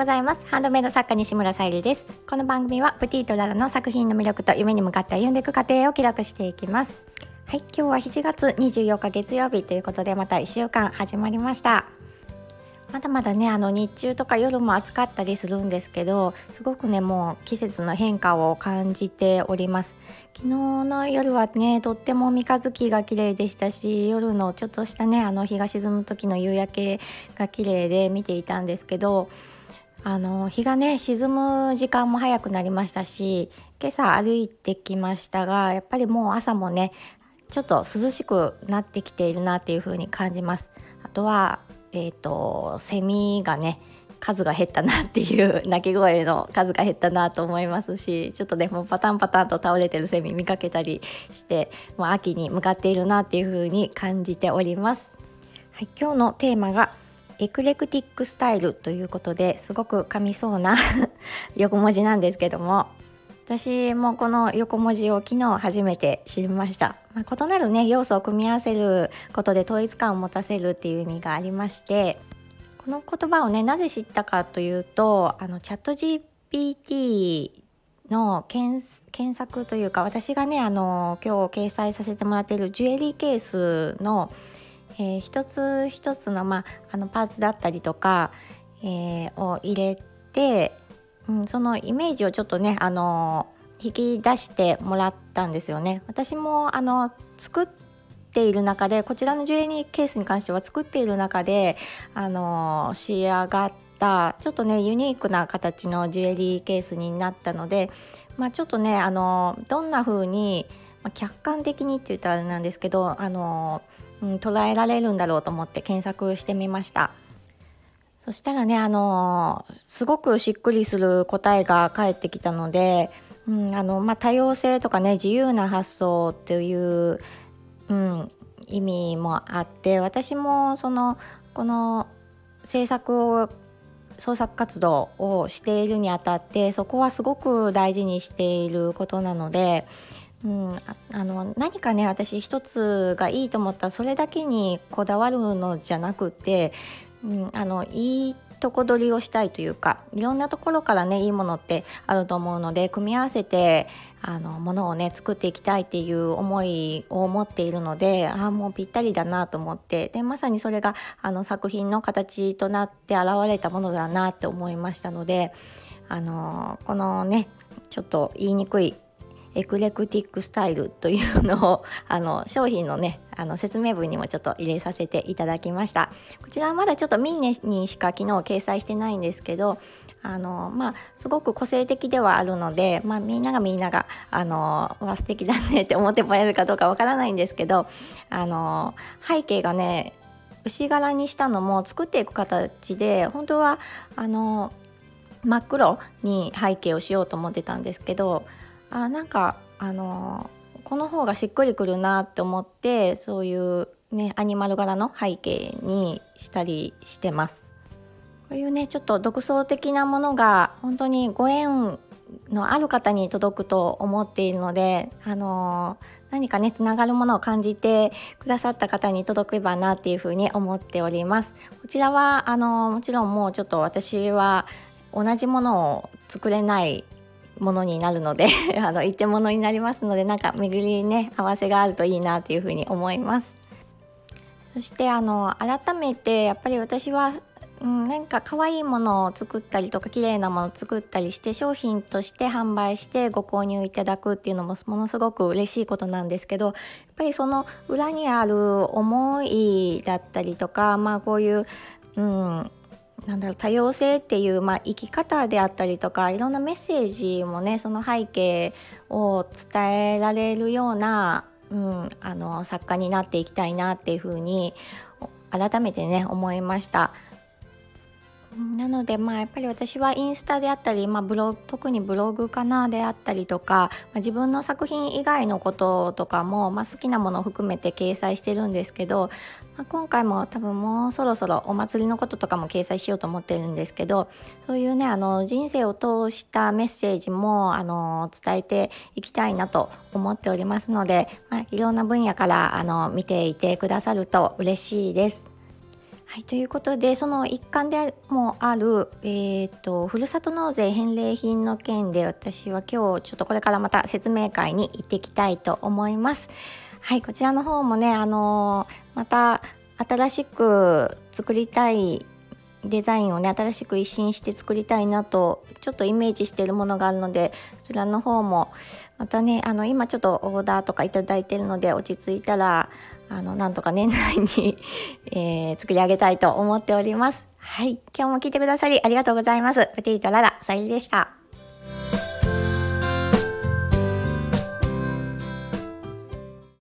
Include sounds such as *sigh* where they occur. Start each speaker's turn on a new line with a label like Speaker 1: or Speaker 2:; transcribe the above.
Speaker 1: ございます。ハンドメイド作家西村さゆりです。この番組はプティとララの作品の魅力と夢に向かって歩んでいく過程を記録していきます。はい今日は7月24日月曜日ということでまた1週間始まりました。まだまだねあの日中とか夜も暑かったりするんですけどすごくねもう季節の変化を感じております。昨日の夜はねとっても三日月が綺麗でしたし夜のちょっとしたねあの日が沈む時の夕焼けが綺麗で見ていたんですけどあの日がね沈む時間も早くなりましたし今朝歩いてきましたがやっぱりもう朝もねちょっと涼しくなってきているなっていう風に感じますあとはえっ、ー、とセミがね数が減ったなっていう鳴き声の数が減ったなと思いますしちょっとねもうパタンパタンと倒れてるセミ見かけたりしてもう秋に向かっているなっていう風に感じております。はい、今日のテーマがエクレクティックスタイルということですごく噛みそうな *laughs* 横文字なんですけども私もこの横文字を昨日初めて知りました、まあ、異なるね要素を組み合わせることで統一感を持たせるっていう意味がありましてこの言葉をねなぜ知ったかというとあのチャット GPT の検索というか私がねあの今日掲載させてもらっているジュエリーケースの、えー、一つ一つの,、まあ、あのパーツだったりとか、えー、を入れてうん、そのイメージをちょっとねあの引き出してもらったんですよね。私もあの作っている中でこちらのジュエリーケースに関しては作っている中であの仕上がったちょっとねユニークな形のジュエリーケースになったので、まあ、ちょっとねあのどんな風に、まあ、客観的にって言ったらあれなんですけどあの、うん、捉えられるんだろうと思って検索してみました。そしたらね、あのすごくしっくりする答えが返ってきたので、うんあのまあ、多様性とかね自由な発想っていう、うん、意味もあって私もそのこの制作を創作活動をしているにあたってそこはすごく大事にしていることなので、うん、あの何かね私一つがいいと思ったらそれだけにこだわるのじゃなくてうん、あのいいとこ取りをしたいというかいろんなところからねいいものってあると思うので組み合わせてあのものをね作っていきたいっていう思いを持っているのでああもうぴったりだなと思ってでまさにそれがあの作品の形となって現れたものだなって思いましたのであのこのねちょっと言いにくいエクレクティックスタイルというのをあの商品のねあの説明文にもちょっと入れさせていただきました。こちらはまだちょっとミーネにしか昨日掲載してないんですけどあのまあすごく個性的ではあるので、まあ、みんながみんながあのわ素敵だねって思ってもらえるかどうかわからないんですけどあの背景がね牛柄にしたのも作っていく形で本当はあの真っ黒に背景をしようと思ってたんですけどあなんかあのこの方がしっくりくるなって思ってそういうねアニマル柄の背景にしたりしてます。こういうねちょっと独創的なものが本当にご縁のある方に届くと思っているので、あの何かねつながるものを感じてくださった方に届けばなっていうふうに思っております。こちらはあのもちろんもうちょっと私は同じものを作れないものになるので *laughs* あの一点物になりますのでなんか巡りね合わせがあるといいなっていうふうに思います。そしてあの改めてやっぱり私は、うん、なんか可愛いものを作ったりとか綺麗なものを作ったりして商品として販売してご購入いただくっていうのもものすごく嬉しいことなんですけどやっぱりその裏にある思いだったりとかまあこういう、うん、なんだろう多様性っていう、まあ、生き方であったりとかいろんなメッセージもねその背景を伝えられるような、うん、あの作家になっていきたいなっていうふうに改めてね思いました。なのでまあやっぱり私はインスタであったり、まあ、ブロ特にブログかなであったりとか、まあ、自分の作品以外のこととかも、まあ、好きなものを含めて掲載してるんですけど、まあ、今回も多分もうそろそろお祭りのこととかも掲載しようと思ってるんですけどそういうねあの人生を通したメッセージもあの伝えていきたいなと思っておりますので、まあ、いろんな分野からあの見ていてくださると嬉しいです。はい、ということでその一環でもある、えーと、ふるさと納税返礼品の件で私は今日ちょっとこれからまた説明会に行ってきたいと思います。はい、こちらの方もね、あのー、また新しく作りたいデザインをね新しく一新して作りたいなとちょっとイメージしてるものがあるのでそちらの方もまたねあの今ちょっとオーダーとか頂いてるので落ち着いたらあのなんとか年内に *laughs* えー、作り上げたいと思っております。はい今日も聞いてくださりありがとうございます。プティとララさゆりでした。